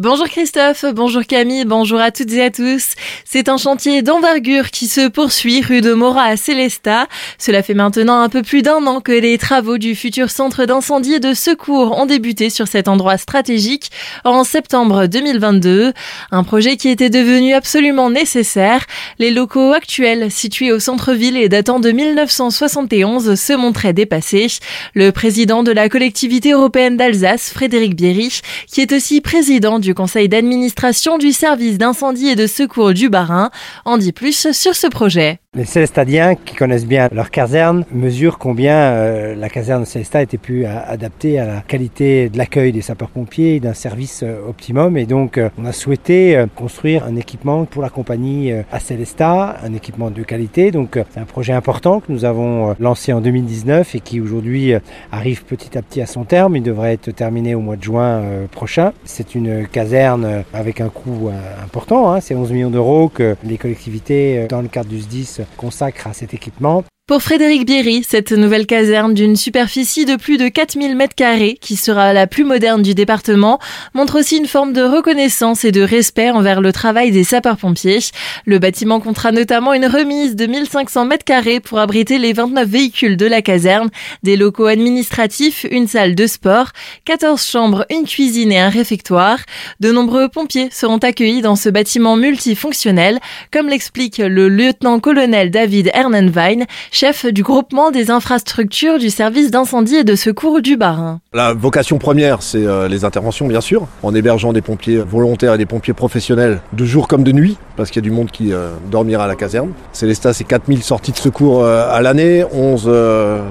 Bonjour Christophe, bonjour Camille, bonjour à toutes et à tous. C'est un chantier d'envergure qui se poursuit rue de Mora à Célestat. Cela fait maintenant un peu plus d'un an que les travaux du futur centre d'incendie et de secours ont débuté sur cet endroit stratégique en septembre 2022. Un projet qui était devenu absolument nécessaire. Les locaux actuels situés au centre-ville et datant de 1971 se montraient dépassés. Le président de la collectivité européenne d'Alsace, Frédéric Bierich, qui est aussi président du du conseil d'administration du service d'incendie et de secours du Barin en dit plus sur ce projet. Les Célestadiens qui connaissent bien leur caserne mesurent combien euh, la caserne de Célestat était plus adaptée à la qualité de l'accueil des sapeurs-pompiers et d'un service euh, optimum. Et donc, euh, on a souhaité construire un équipement pour la compagnie à Célestat, un équipement de qualité. Donc, c'est un projet important que nous avons lancé en 2019 et qui aujourd'hui arrive petit à petit à son terme. Il devrait être terminé au mois de juin prochain. C'est une caserne avec un coût important. Hein. C'est 11 millions d'euros que les collectivités, dans le cadre du SDIS, consacre à cet équipement. Pour Frédéric Bierry, cette nouvelle caserne d'une superficie de plus de 4000 mètres carrés, qui sera la plus moderne du département, montre aussi une forme de reconnaissance et de respect envers le travail des sapeurs-pompiers. Le bâtiment comptera notamment une remise de 1500 mètres carrés pour abriter les 29 véhicules de la caserne, des locaux administratifs, une salle de sport, 14 chambres, une cuisine et un réfectoire. De nombreux pompiers seront accueillis dans ce bâtiment multifonctionnel, comme l'explique le lieutenant-colonel David Ernenwein, chef du groupement des infrastructures du service d'incendie et de secours du Barin. La vocation première, c'est euh, les interventions, bien sûr, en hébergeant des pompiers volontaires et des pompiers professionnels de jour comme de nuit, parce qu'il y a du monde qui euh, dormira à la caserne. Célestat, c'est 4000 sorties de secours euh, à l'année, 11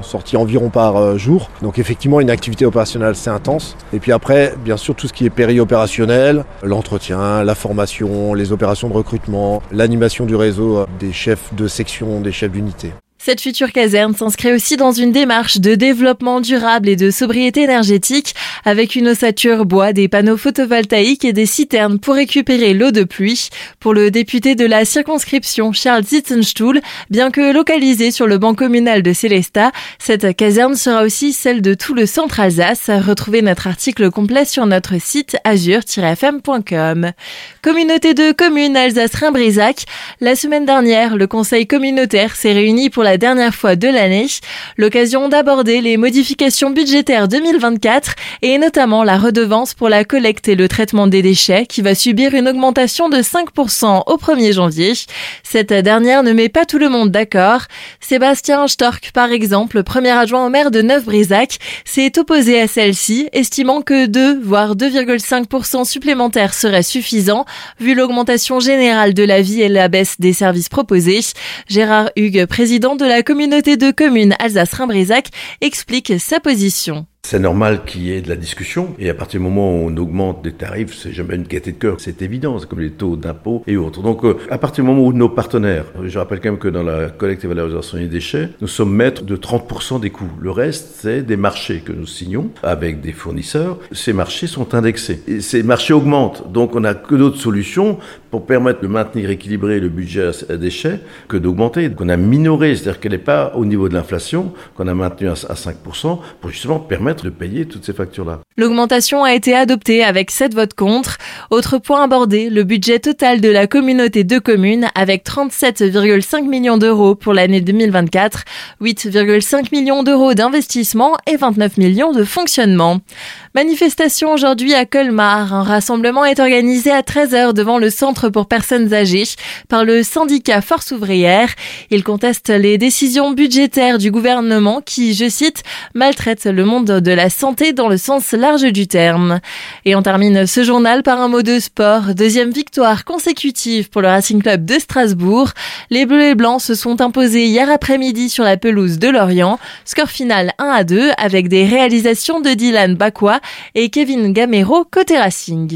sorties environ par jour. Donc effectivement, une activité opérationnelle, c'est intense. Et puis après, bien sûr, tout ce qui est péri-opérationnel, l'entretien, la formation, les opérations de recrutement, l'animation du réseau des chefs de section, des chefs d'unité. Cette future caserne s'inscrit aussi dans une démarche de développement durable et de sobriété énergétique avec une ossature bois, des panneaux photovoltaïques et des citernes pour récupérer l'eau de pluie. Pour le député de la circonscription Charles Zitzenstuhl, bien que localisée sur le banc communal de Célestat, cette caserne sera aussi celle de tout le centre Alsace. Retrouvez notre article complet sur notre site azur-fm.com. Communauté de communes Alsace-Rhin-Brisac. La semaine dernière, le conseil communautaire s'est réuni pour la dernière fois de l'année, l'occasion d'aborder les modifications budgétaires 2024 et notamment la redevance pour la collecte et le traitement des déchets qui va subir une augmentation de 5% au 1er janvier. Cette dernière ne met pas tout le monde d'accord. Sébastien Stork, par exemple, premier adjoint au maire de Neuf-Brisac, s'est opposé à celle-ci, estimant que 2 voire 2,5% supplémentaires seraient suffisants vu l'augmentation générale de la vie et la baisse des services proposés. Gérard Hugues, président de la communauté de communes Alsace-Rhin-Brisac explique sa position. C'est normal qu'il y ait de la discussion. Et à partir du moment où on augmente des tarifs, c'est jamais une quête de cœur, c'est évident, comme les taux d'impôt et autres. Donc, euh, à partir du moment où nos partenaires, je rappelle quand même que dans la collecte et valorisation des déchets, nous sommes maîtres de 30% des coûts. Le reste, c'est des marchés que nous signons avec des fournisseurs. Ces marchés sont indexés. Et ces marchés augmentent. Donc, on n'a que d'autres solutions pour permettre de maintenir équilibré le budget à déchets que d'augmenter. Donc, on a minoré, c'est-à-dire qu'elle n'est pas au niveau de l'inflation, qu'on a maintenu à 5% pour justement L'augmentation a été adoptée avec 7 votes contre. Autre point abordé, le budget total de la communauté de communes avec 37,5 millions d'euros pour l'année 2024, 8,5 millions d'euros d'investissement et 29 millions de fonctionnement. Manifestation aujourd'hui à Colmar. Un rassemblement est organisé à 13h devant le centre pour personnes âgées par le syndicat Force ouvrière. Il conteste les décisions budgétaires du gouvernement qui, je cite, maltraite le monde de la santé dans le sens large du terme. Et on termine ce journal par un mot de sport. Deuxième victoire consécutive pour le Racing Club de Strasbourg. Les Bleus et Blancs se sont imposés hier après-midi sur la pelouse de Lorient. Score final 1 à 2 avec des réalisations de Dylan Bakwa et Kevin Gamero côté Racing.